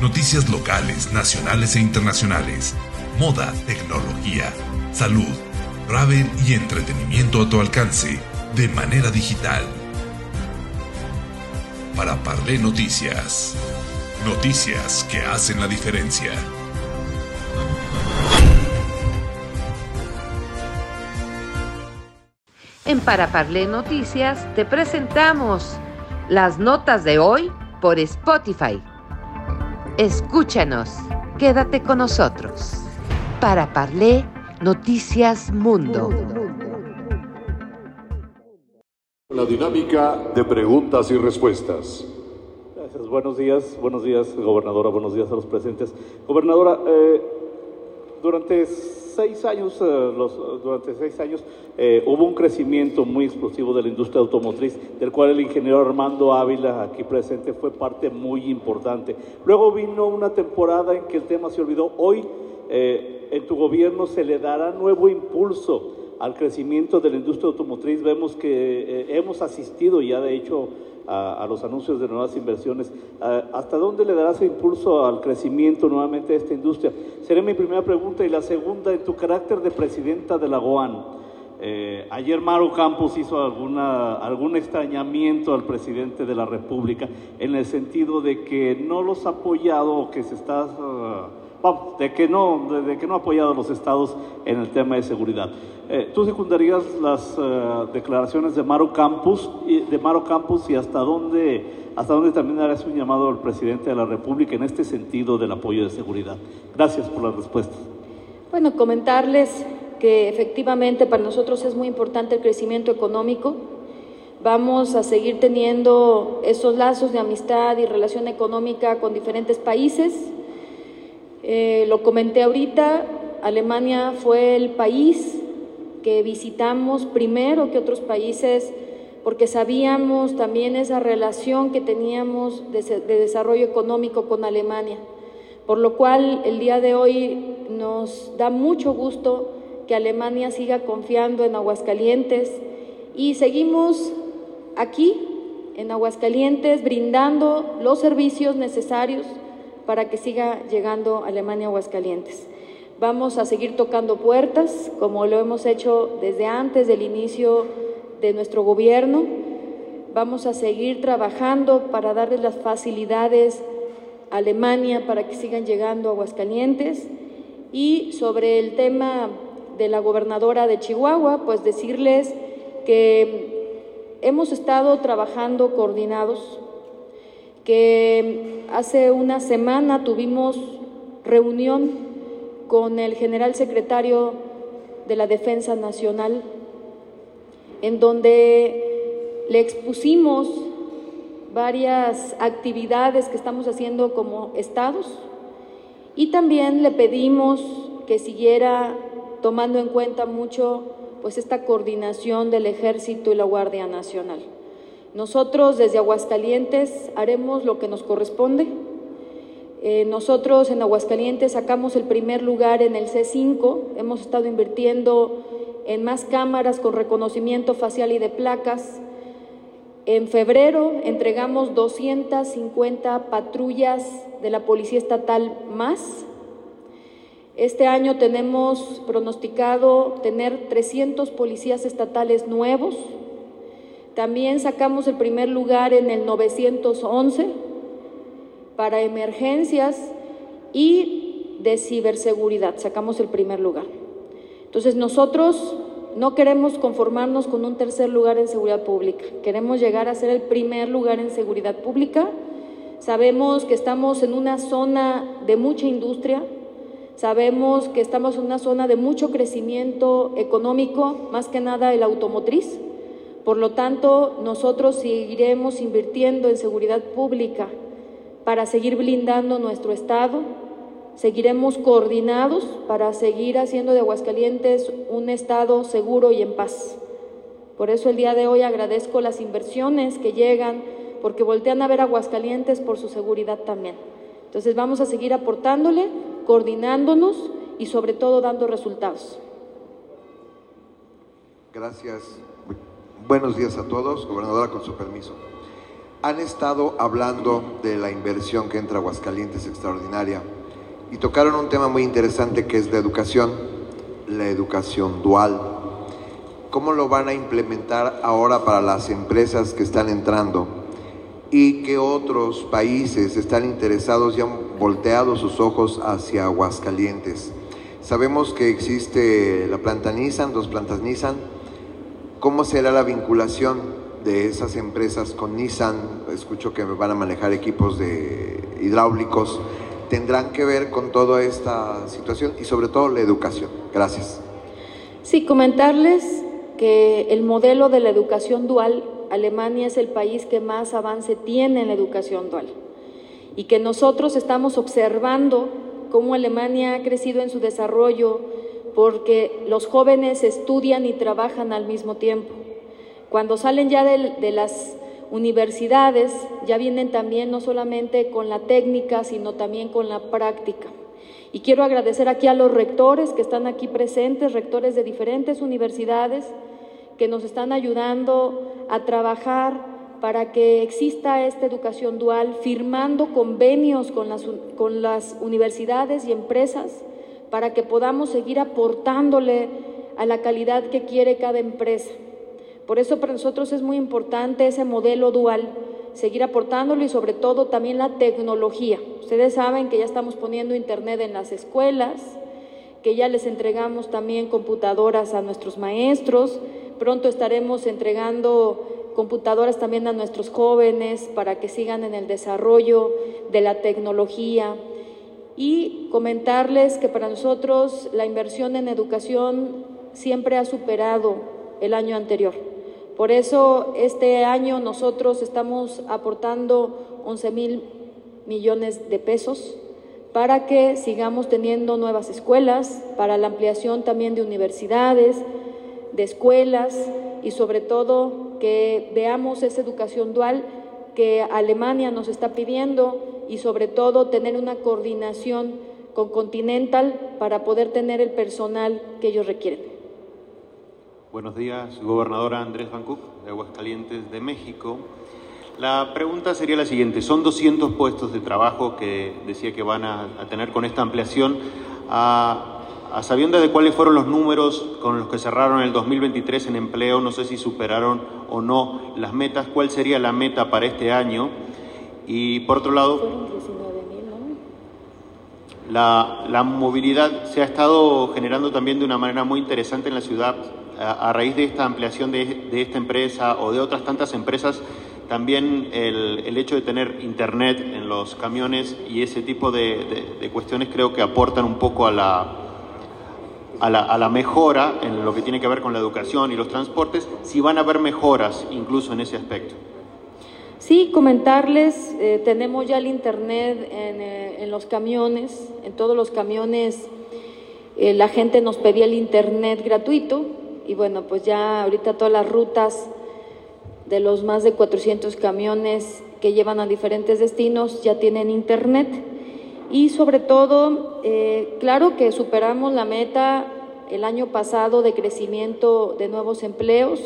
Noticias locales, nacionales e internacionales. Moda, tecnología, salud, travel y entretenimiento a tu alcance de manera digital. Para Parlé Noticias. Noticias que hacen la diferencia. En Para Parlé Noticias te presentamos las notas de hoy por Spotify. Escúchanos, quédate con nosotros. Para Parlé Noticias Mundo. La dinámica de preguntas y respuestas. Gracias, buenos días, buenos días, gobernadora, buenos días a los presentes. Gobernadora, eh, durante seis años, eh, durante seis años eh, hubo un crecimiento muy explosivo de la industria automotriz, del cual el ingeniero Armando Ávila, aquí presente, fue parte muy importante. Luego vino una temporada en que el tema se olvidó. Hoy, en tu gobierno, se le dará nuevo impulso al crecimiento de la industria automotriz. Vemos que eh, hemos asistido ya, de hecho, a, los anuncios de nuevas inversiones. ¿Hasta dónde le darás impulso al crecimiento nuevamente de esta industria? Sería mi primera pregunta. Y la segunda, en tu carácter de presidenta de la GOAN. Eh, ayer Maru Campos hizo alguna, algún extrañamiento al presidente de la República en el sentido de que no los ha apoyado o que se está... Ah, de que no, de, que no ha apoyado a los estados en el tema de seguridad. Eh, ¿Tú secundarías las eh, declaraciones de Maro Campos y de Maro Campos y hasta dónde, hasta dónde también harás un llamado al presidente de la República en este sentido del apoyo de seguridad? Gracias por las respuestas. Bueno, comentarles que efectivamente para nosotros es muy importante el crecimiento económico. Vamos a seguir teniendo esos lazos de amistad y relación económica con diferentes países eh, lo comenté ahorita, Alemania fue el país que visitamos primero que otros países porque sabíamos también esa relación que teníamos de, de desarrollo económico con Alemania. Por lo cual el día de hoy nos da mucho gusto que Alemania siga confiando en Aguascalientes y seguimos aquí en Aguascalientes brindando los servicios necesarios para que siga llegando Alemania Aguascalientes. Vamos a seguir tocando puertas, como lo hemos hecho desde antes del inicio de nuestro gobierno. Vamos a seguir trabajando para darles las facilidades a Alemania para que sigan llegando a Aguascalientes. Y sobre el tema de la gobernadora de Chihuahua, pues decirles que hemos estado trabajando coordinados que hace una semana tuvimos reunión con el general secretario de la Defensa Nacional, en donde le expusimos varias actividades que estamos haciendo como estados y también le pedimos que siguiera tomando en cuenta mucho pues esta coordinación del ejército y la Guardia Nacional. Nosotros desde Aguascalientes haremos lo que nos corresponde. Eh, nosotros en Aguascalientes sacamos el primer lugar en el C5, hemos estado invirtiendo en más cámaras con reconocimiento facial y de placas. En febrero entregamos 250 patrullas de la Policía Estatal más. Este año tenemos pronosticado tener 300 policías estatales nuevos también sacamos el primer lugar en el 911 para emergencias y de ciberseguridad. Sacamos el primer lugar. Entonces nosotros no queremos conformarnos con un tercer lugar en seguridad pública. Queremos llegar a ser el primer lugar en seguridad pública. Sabemos que estamos en una zona de mucha industria. Sabemos que estamos en una zona de mucho crecimiento económico, más que nada el automotriz. Por lo tanto, nosotros seguiremos invirtiendo en seguridad pública para seguir blindando nuestro Estado, seguiremos coordinados para seguir haciendo de Aguascalientes un Estado seguro y en paz. Por eso el día de hoy agradezco las inversiones que llegan, porque voltean a ver Aguascalientes por su seguridad también. Entonces vamos a seguir aportándole, coordinándonos y sobre todo dando resultados. Gracias. Buenos días a todos, gobernadora, con su permiso. Han estado hablando de la inversión que entra a Aguascalientes extraordinaria y tocaron un tema muy interesante que es la educación, la educación dual. ¿Cómo lo van a implementar ahora para las empresas que están entrando? ¿Y qué otros países están interesados y han volteado sus ojos hacia Aguascalientes? Sabemos que existe la planta Nissan, dos plantas Nissan. ¿Cómo será la vinculación de esas empresas con Nissan? Escucho que van a manejar equipos de hidráulicos tendrán que ver con toda esta situación y sobre todo la educación. Gracias. Sí, comentarles que el modelo de la educación dual, Alemania es el país que más avance tiene en la educación dual y que nosotros estamos observando cómo Alemania ha crecido en su desarrollo porque los jóvenes estudian y trabajan al mismo tiempo. Cuando salen ya de, las universidades ya vienen también no solamente con la técnica, sino también con la práctica. Y quiero agradecer aquí a los rectores que están aquí presentes, rectores de diferentes universidades, que nos están ayudando a trabajar para que exista esta educación dual, firmando convenios con las universidades y empresas para que podamos seguir aportándole a la calidad que quiere cada empresa. Por eso para nosotros es muy importante ese modelo dual, seguir aportándolo y sobre todo también la tecnología. Ustedes saben que ya estamos poniendo Internet en las escuelas, que ya les entregamos también computadoras a nuestros maestros, pronto estaremos entregando computadoras también a nuestros jóvenes para que sigan en el desarrollo de la tecnología y comentarles que para nosotros la inversión en educación siempre ha superado el año anterior. Por eso este año nosotros estamos aportando 11 mil millones de pesos para que sigamos teniendo nuevas escuelas, para la ampliación también de universidades, de escuelas y sobre todo que veamos esa educación dual que Alemania nos está pidiendo y sobre todo tener una coordinación con Continental para poder tener el personal que ellos requieren. Buenos días, gobernadora Andrés Van de Aguascalientes de México. La pregunta sería la siguiente, son 200 puestos de trabajo que decía que van a, tener con esta ampliación. A, a, de cuáles fueron los números con los que cerraron el 2023 en empleo, no sé si superaron o no las metas, ¿cuál sería la meta para este año? Y por otro lado, la, la movilidad se ha estado generando también de una manera muy interesante en la ciudad. A, raíz de esta ampliación de, esta empresa o de otras tantas empresas, también el, hecho de tener internet en los camiones y ese tipo de, cuestiones creo que aportan un poco a la, a la, mejora en lo que tiene que ver con la educación y los transportes, si van a haber mejoras incluso en ese aspecto. Sí, comentarles, eh, tenemos ya el Internet eh, en, los camiones, en todos los camiones eh, la gente nos pedía el Internet gratuito, y bueno, pues ya ahorita todas las rutas de los más de 400 camiones que llevan a diferentes destinos ya tienen internet. Y sobre todo, claro que superamos la meta el año pasado de crecimiento de nuevos empleos.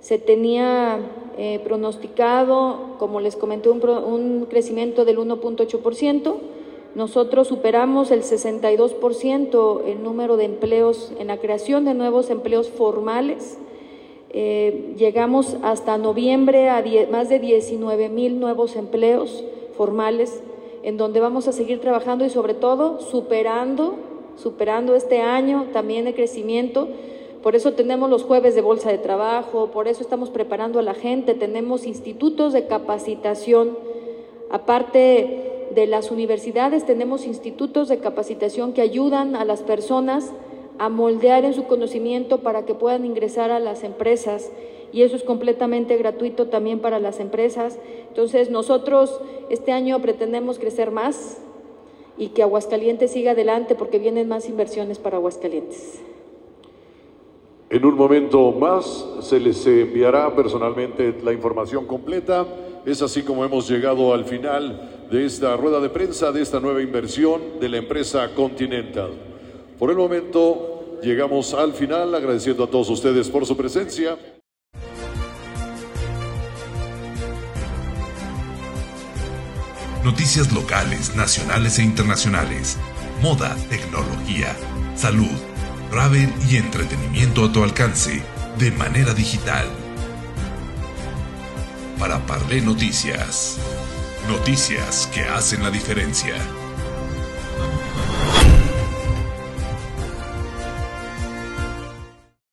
Se tenía eh, pronosticado, como les comenté, un, un crecimiento del 1.8%. Nosotros superamos el 62% el número de empleos en la creación de nuevos empleos formales. Eh, llegamos hasta noviembre a más de 19 mil nuevos empleos formales, en donde vamos a seguir trabajando y sobre todo superando, superando este año también el crecimiento. Por eso tenemos los jueves de bolsa de trabajo, por eso estamos preparando a la gente, tenemos institutos de capacitación, aparte de las universidades tenemos institutos de capacitación que ayudan a las personas a moldear en su conocimiento para que puedan ingresar a las empresas y eso es completamente gratuito también para las empresas. Entonces nosotros este año pretendemos crecer más y que Aguascalientes siga adelante porque vienen más inversiones para Aguascalientes. En un momento más se les enviará personalmente la información completa. Es así como hemos llegado al final de esta rueda de prensa, de esta nueva inversión de la empresa Continental. Por el momento llegamos al final agradeciendo a todos ustedes por su presencia. Noticias locales, nacionales e internacionales. Moda, tecnología, salud, travel y entretenimiento a tu alcance de manera digital. Para Parlé Noticias. Noticias que hacen la diferencia.